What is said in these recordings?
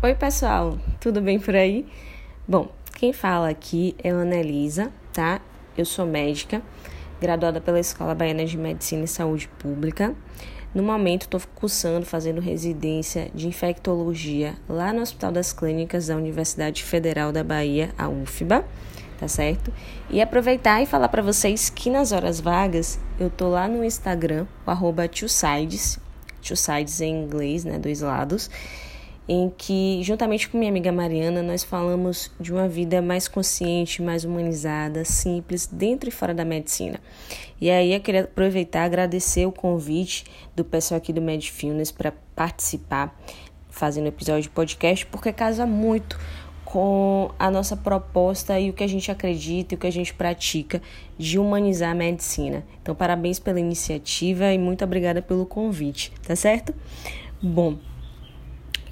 Oi, pessoal, tudo bem por aí? Bom, quem fala aqui é a Elisa, tá? Eu sou médica, graduada pela Escola Baiana de Medicina e Saúde Pública. No momento, estou cursando, fazendo residência de infectologia lá no Hospital das Clínicas da Universidade Federal da Bahia, a UFBA, tá certo? E aproveitar e falar para vocês que nas horas vagas eu tô lá no Instagram, o arroba two sides, two sides em inglês, né, dois lados em que, juntamente com minha amiga Mariana, nós falamos de uma vida mais consciente, mais humanizada, simples, dentro e fora da medicina. E aí eu queria aproveitar agradecer o convite do pessoal aqui do Medfilmes para participar, fazendo episódio de podcast, porque casa muito com a nossa proposta e o que a gente acredita e o que a gente pratica de humanizar a medicina. Então, parabéns pela iniciativa e muito obrigada pelo convite, tá certo? Bom,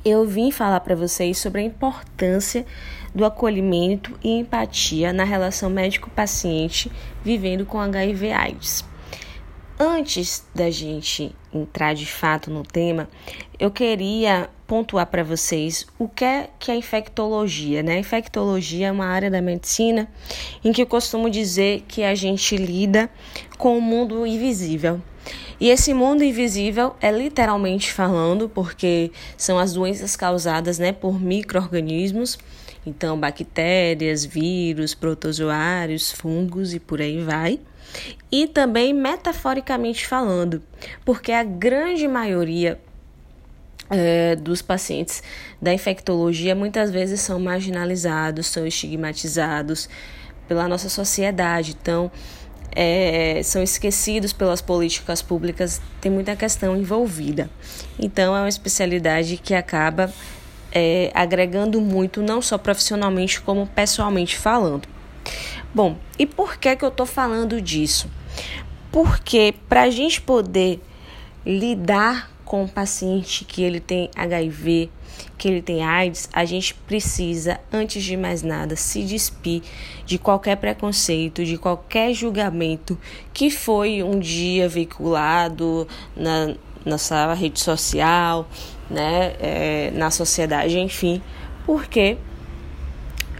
eu vim falar para vocês sobre a importância do acolhimento e empatia na relação médico-paciente vivendo com HIV/AIDS. Antes da gente entrar de fato no tema, eu queria pontuar para vocês o que é, que é infectologia. Né? A infectologia é uma área da medicina em que eu costumo dizer que a gente lida com o mundo invisível. E esse mundo invisível é literalmente falando, porque são as doenças causadas né, por micro-organismos, então bactérias, vírus, protozoários, fungos e por aí vai. E também metaforicamente falando, porque a grande maioria é, dos pacientes da infectologia muitas vezes são marginalizados, são estigmatizados pela nossa sociedade. Então, é, são esquecidos pelas políticas públicas, tem muita questão envolvida. Então, é uma especialidade que acaba é, agregando muito, não só profissionalmente, como pessoalmente falando. Bom, e por que, que eu estou falando disso? Porque para a gente poder lidar com o paciente que ele tem HIV, que ele tem AIDS, a gente precisa, antes de mais nada, se despir de qualquer preconceito, de qualquer julgamento que foi um dia veiculado na nossa rede social, né, é, na sociedade, enfim, porque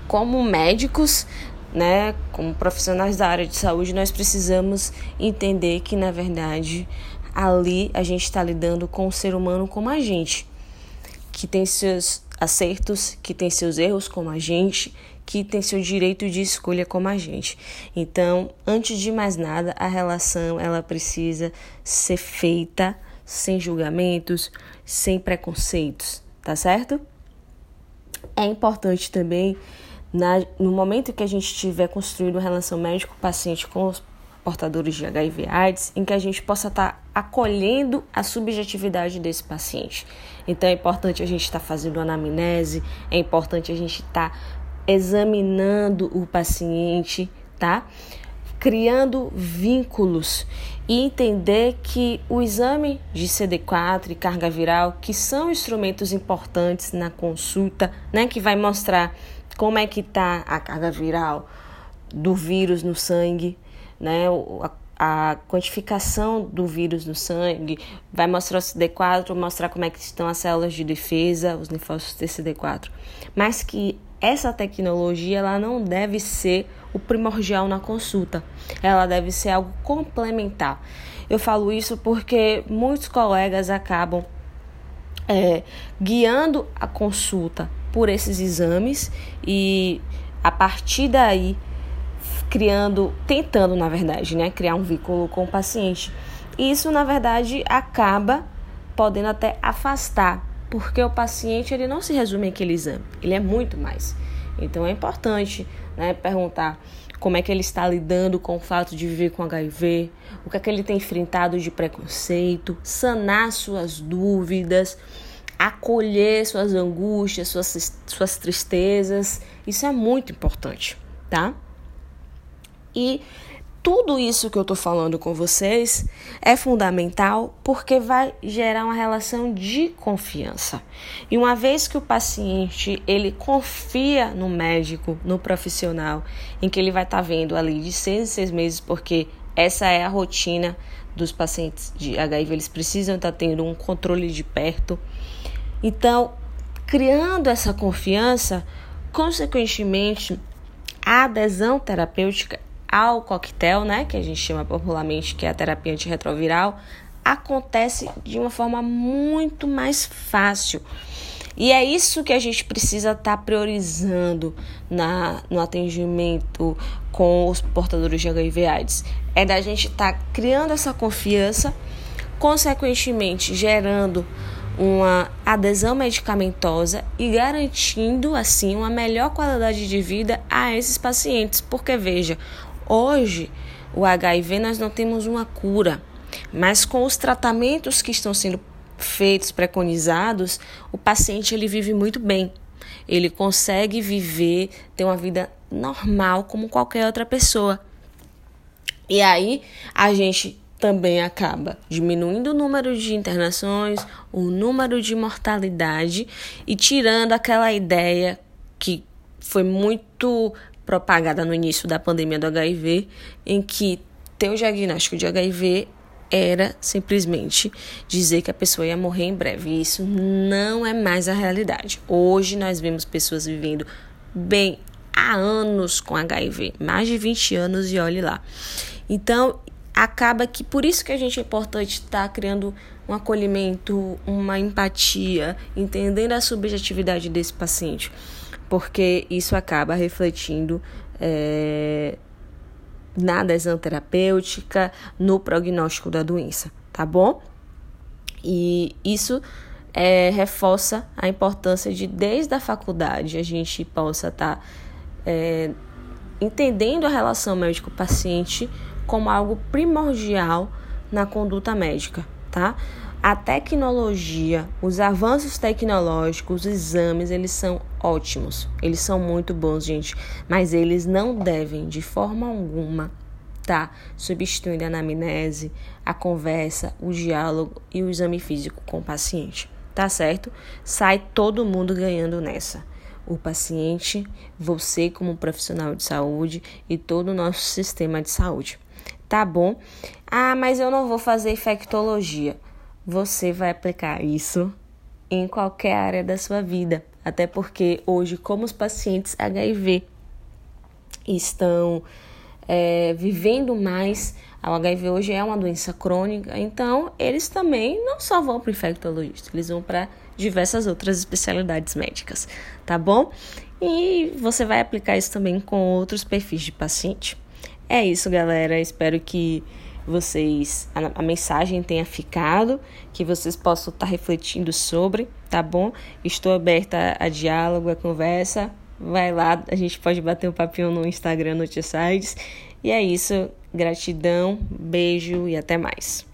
como médicos, né, como profissionais da área de saúde, nós precisamos entender que na verdade ali a gente está lidando com o ser humano como a gente que tem seus acertos, que tem seus erros como a gente, que tem seu direito de escolha como a gente. Então, antes de mais nada, a relação ela precisa ser feita sem julgamentos, sem preconceitos, tá certo? É importante também na, no momento que a gente estiver construindo uma relação médico-paciente com os portadores de HIV/AIDS, em que a gente possa estar tá acolhendo a subjetividade desse paciente. Então é importante a gente estar tá fazendo anamnese, é importante a gente estar tá examinando o paciente, tá? Criando vínculos e entender que o exame de CD4 e carga viral, que são instrumentos importantes na consulta, né, que vai mostrar como é que está a carga viral do vírus no sangue, né? A, a quantificação do vírus no sangue vai mostrar o CD4, mostrar como é que estão as células de defesa, os linfócitos TCD4. Mas que essa tecnologia ela não deve ser o primordial na consulta. Ela deve ser algo complementar. Eu falo isso porque muitos colegas acabam é, guiando a consulta por esses exames e a partir daí criando, tentando, na verdade, né, criar um vínculo com o paciente. E isso, na verdade, acaba podendo até afastar, porque o paciente ele não se resume àquele exame, ele é muito mais. Então é importante né, perguntar como é que ele está lidando com o fato de viver com HIV, o que é que ele tem enfrentado de preconceito, sanar suas dúvidas, acolher suas angústias, suas, suas tristezas. Isso é muito importante, tá? E tudo isso que eu estou falando com vocês é fundamental porque vai gerar uma relação de confiança. E uma vez que o paciente ele confia no médico, no profissional, em que ele vai estar tá vendo ali de seis em seis meses, porque essa é a rotina dos pacientes de HIV, eles precisam estar tá tendo um controle de perto. Então, criando essa confiança, consequentemente, a adesão terapêutica ao coquetel, né, que a gente chama popularmente que é a terapia antirretroviral, acontece de uma forma muito mais fácil. E é isso que a gente precisa estar tá priorizando na, no atendimento com os portadores de HIV/AIDS. É da gente estar tá criando essa confiança, consequentemente gerando uma adesão medicamentosa e garantindo assim uma melhor qualidade de vida a esses pacientes. Porque veja, hoje o HIV nós não temos uma cura, mas com os tratamentos que estão sendo feitos, preconizados, o paciente ele vive muito bem. Ele consegue viver, ter uma vida normal como qualquer outra pessoa. E aí a gente também acaba diminuindo o número de internações, o número de mortalidade e tirando aquela ideia que foi muito propagada no início da pandemia do HIV, em que ter o diagnóstico de HIV era simplesmente dizer que a pessoa ia morrer em breve. E isso não é mais a realidade. Hoje nós vemos pessoas vivendo bem há anos com HIV, mais de 20 anos e olhe lá. Então, acaba que por isso que a gente é importante estar tá criando um acolhimento, uma empatia, entendendo a subjetividade desse paciente, porque isso acaba refletindo é, na adesão terapêutica, no prognóstico da doença, tá bom? E isso é, reforça a importância de, desde a faculdade, a gente possa estar tá, é, entendendo a relação médico-paciente como algo primordial na conduta médica, tá? A tecnologia, os avanços tecnológicos, os exames, eles são ótimos. Eles são muito bons, gente, mas eles não devem de forma alguma tá substituindo a anamnese, a conversa, o diálogo e o exame físico com o paciente. Tá certo? Sai todo mundo ganhando nessa o paciente, você como profissional de saúde e todo o nosso sistema de saúde tá bom? Ah, mas eu não vou fazer infectologia. Você vai aplicar isso em qualquer área da sua vida, até porque hoje, como os pacientes HIV estão é, vivendo mais, o HIV hoje é uma doença crônica, então eles também não só vão para o infectologista, eles vão para diversas outras especialidades médicas, tá bom? E você vai aplicar isso também com outros perfis de paciente. É isso, galera. Espero que vocês a, a, mensagem tenha ficado, que vocês possam estar refletindo sobre, tá bom? Estou aberta a diálogo, a conversa. Vai lá, a gente pode bater um papinho no Instagram Noticiades. E é isso. Gratidão, beijo e até mais.